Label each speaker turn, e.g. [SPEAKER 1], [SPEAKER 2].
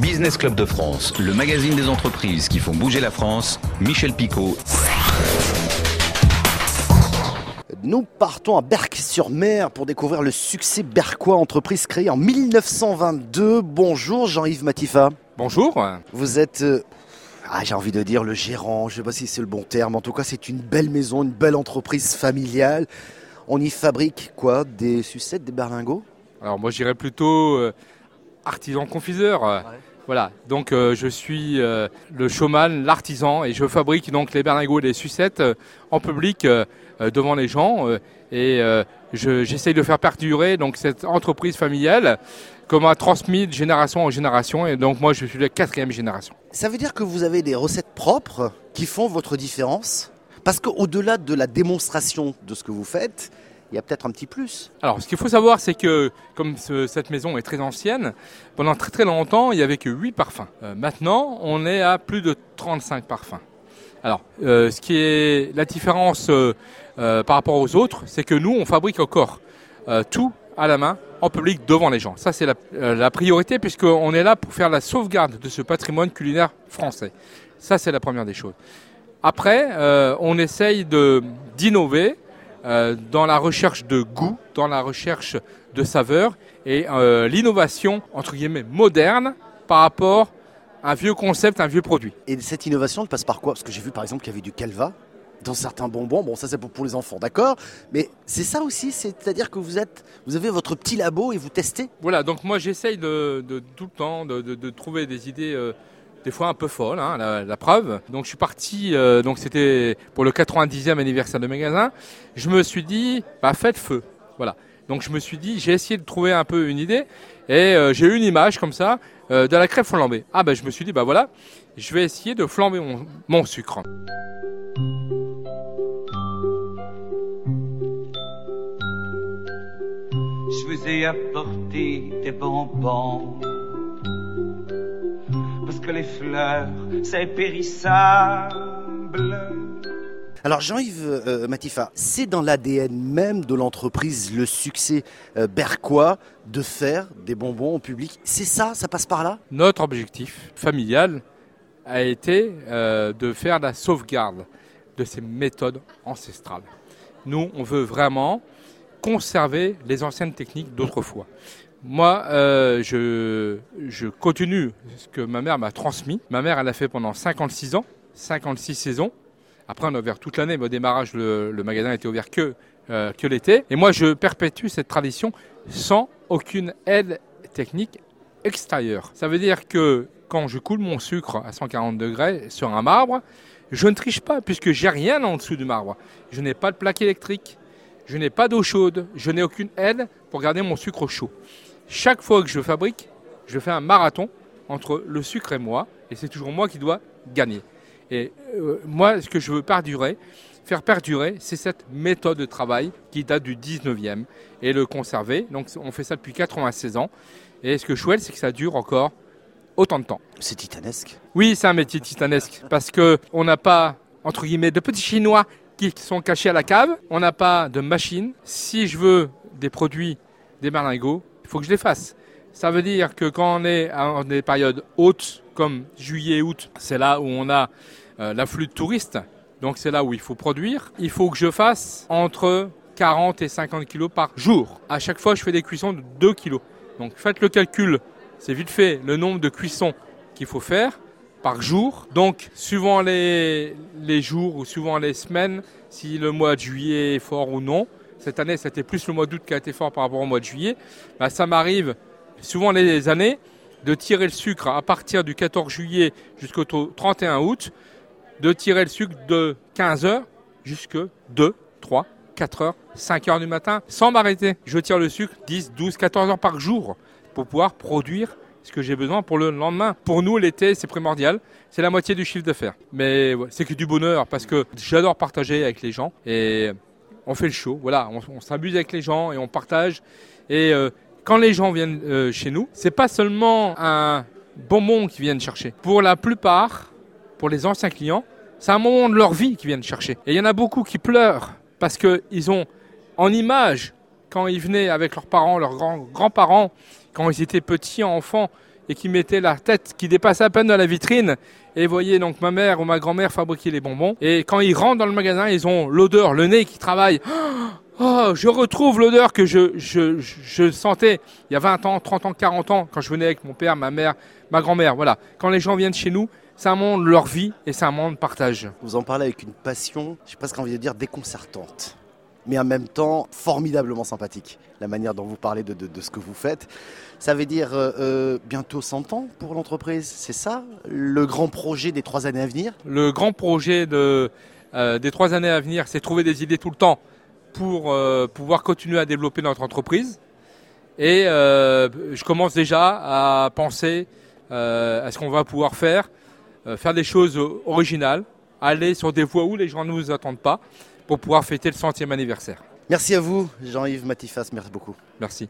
[SPEAKER 1] Business Club de France, le magazine des entreprises qui font bouger la France, Michel Picot.
[SPEAKER 2] Nous partons à Berck-sur-Mer pour découvrir le succès berquois, entreprise créée en 1922. Bonjour Jean-Yves Matifa.
[SPEAKER 3] Bonjour.
[SPEAKER 2] Vous êtes, euh, ah, j'ai envie de dire le gérant, je ne sais pas si c'est le bon terme, en tout cas c'est une belle maison, une belle entreprise familiale. On y fabrique quoi? Des sucettes, des berlingots?
[SPEAKER 3] Alors moi j'irais plutôt euh, artisan confiseur. Voilà, donc euh, je suis euh, le showman, l'artisan, et je fabrique donc les berlingots et les sucettes euh, en public devant les gens. et je- j'essaye de faire perdurer donc cette entreprise familiale comme a transmis de génération en génération. Et donc moi je suis la quatrième génération.
[SPEAKER 2] Ça veut dire que vous avez des recettes propres qui font votre différence? Parce qu'au-delà de la démonstration de ce que vous faites, il y a peut-être un petit plus.
[SPEAKER 3] Alors, ce qu'il faut savoir, c'est que comme ce- cette maison est très ancienne, pendant très très longtemps, il n'y avait que 8 parfums. Euh, maintenant, on est à plus de 35 parfums. Alors, euh, ce qui est la différence euh, par rapport aux autres, c'est que nous, on fabrique encore tout à la main, en public, devant les gens. Ça, c'est la, la priorité, puisqu'on est là pour faire la sauvegarde de ce patrimoine culinaire français. Ça, c'est la première des choses. Après, on essaye de d'innover dans la recherche de goût, dans la recherche de saveur et euh, l'innovation entre guillemets moderne par rapport à un vieux concept, un vieux produit.
[SPEAKER 2] Et cette innovation, elle passe par quoi? Parce que j'ai vu par exemple qu'il y avait du calva dans certains bonbons. Bon, ça c'est pour, pour les enfants, d'accord? Mais c'est ça aussi, c'est-à-dire que vous êtes, vous avez votre petit labo et vous testez?
[SPEAKER 3] Voilà, donc moi j'essaye de, de tout le temps de, de- de trouver des idées euh, des fois un peu folles, hein, la, la preuve. Donc je suis parti, euh, donc c'était pour le 90e anniversaire de magasin. Je me suis dit, bah faites feu, voilà. Donc je me suis dit, j'ai essayé de trouver un peu une idée et euh, j'ai eu une image comme ça euh, de la crêpe flambée. Ah ben je me suis dit, bah voilà, je vais essayer de flamber mon, mon sucre.
[SPEAKER 4] Je vous ai apporté des bonbons. Que les fleurs, c'est périssable.
[SPEAKER 2] Alors Jean-Yves euh, Matifa, c'est dans l'ADN même de l'entreprise le succès euh, berquois de faire des bonbons en public. C'est ça, ça passe par là?
[SPEAKER 3] Notre objectif familial a été euh, de faire la sauvegarde de ces méthodes ancestrales. Nous, on veut vraiment conserver les anciennes techniques d'autrefois. Moi, euh, je, je continue ce que ma mère m'a transmis. Ma mère, elle a fait pendant 56 ans, 56 saisons. Après, on a ouvert toute l'année, mais au démarrage, le, le magasin était ouvert que, euh, que l'été. Et moi, je perpétue cette tradition sans aucune aide technique extérieure. Ça veut dire que quand je coule mon sucre à 140 degrés sur un marbre, je ne triche pas puisque j'ai rien en dessous du marbre. Je n'ai pas de plaque électrique, je n'ai pas d'eau chaude, je n'ai aucune aide pour garder mon sucre chaud. Chaque fois que je fabrique, je fais un marathon entre le sucre et moi, et c'est toujours moi qui dois gagner. Et euh, moi, ce que je veux perdurer, faire perdurer, c'est cette méthode de travail qui date du 19e et le conserver. Donc on fait ça depuis 96 ans. Et ce que je souhaite, c'est que ça dure encore autant de temps.
[SPEAKER 2] C'est titanesque.
[SPEAKER 3] Oui, c'est un métier titanesque parce que on n'a pas entre guillemets de petits chinois qui sont cachés à la cave. On n'a pas de machine. Si je veux des produits, des berlingots, il faut que je les fasse. Ça veut dire que quand on est en des périodes hautes comme juillet, août, c'est là où on a euh, l'afflux de touristes. Donc c'est là où il faut produire. Il faut que je fasse entre 40 et 50 kilos par jour. À chaque fois, je fais des cuissons de 2 kilos. Donc faites le calcul. C'est vite fait le nombre de cuissons qu'il faut faire par jour. Donc, suivant les, les jours ou suivant les semaines, si le mois de juillet est fort ou non, cette année, c'était plus le mois d'août qui a été fort par rapport au mois de juillet, bah, ça m'arrive, suivant les années, de tirer le sucre à partir du 14 juillet jusqu'au 31 août, de tirer le sucre de 15 heures jusque 2, 3, 4 heures, 5 heures du matin, sans m'arrêter. Je tire le sucre 10, 12, 14 heures par jour pour pouvoir produire ce que j'ai besoin pour le lendemain. Pour nous, l'été, c'est primordial. C'est la moitié du chiffre d'affaires. Mais c'est que du bonheur parce que j'adore partager avec les gens et on fait le show. Voilà, on, on s'amuse avec les gens et on partage. Et euh, quand les gens viennent euh, chez nous, c'est pas seulement un bonbon qu'ils viennent chercher. Pour la plupart, pour les anciens clients, c'est un moment de leur vie qu'ils viennent chercher. Et il y en a beaucoup qui pleurent parce qu'ils ont en image, quand ils venaient avec leurs parents, leurs grands- grands-parents, quand ils étaient petits enfants, et qui mettaient la tête qui dépassait à peine dans la vitrine et voyaient donc ma mère ou ma grand-mère fabriquer les bonbons. Et quand ils rentrent dans le magasin, ils ont l'odeur, le nez qui travaille. Oh, je retrouve l'odeur que je, sentais il y a 20 ans, 30 ans, 40 ans, quand je venais avec mon père, ma mère, ma grand-mère. Voilà. Quand les gens viennent chez nous, c'est un monde leur vie et c'est un monde partage.
[SPEAKER 2] Vous en parlez avec une passion, je sais pas ce qu'on envie de dire, déconcertante, mais en même temps formidablement sympathique. La manière dont vous parlez de, ce que vous faites. Ça veut dire euh, euh, bientôt 100 ans pour l'entreprise, c'est ça? Le grand projet des trois années à venir?
[SPEAKER 3] Le grand projet euh, des trois années à venir, c'est trouver des idées tout le temps pour pouvoir continuer à développer notre entreprise. Et je commence déjà à penser à ce qu'on va pouvoir faire, faire des choses originales, aller sur des voies où les gens ne nous attendent pas pour pouvoir fêter le centième anniversaire.
[SPEAKER 2] Merci à vous, Jean-Yves Matifas, merci beaucoup.
[SPEAKER 3] Merci.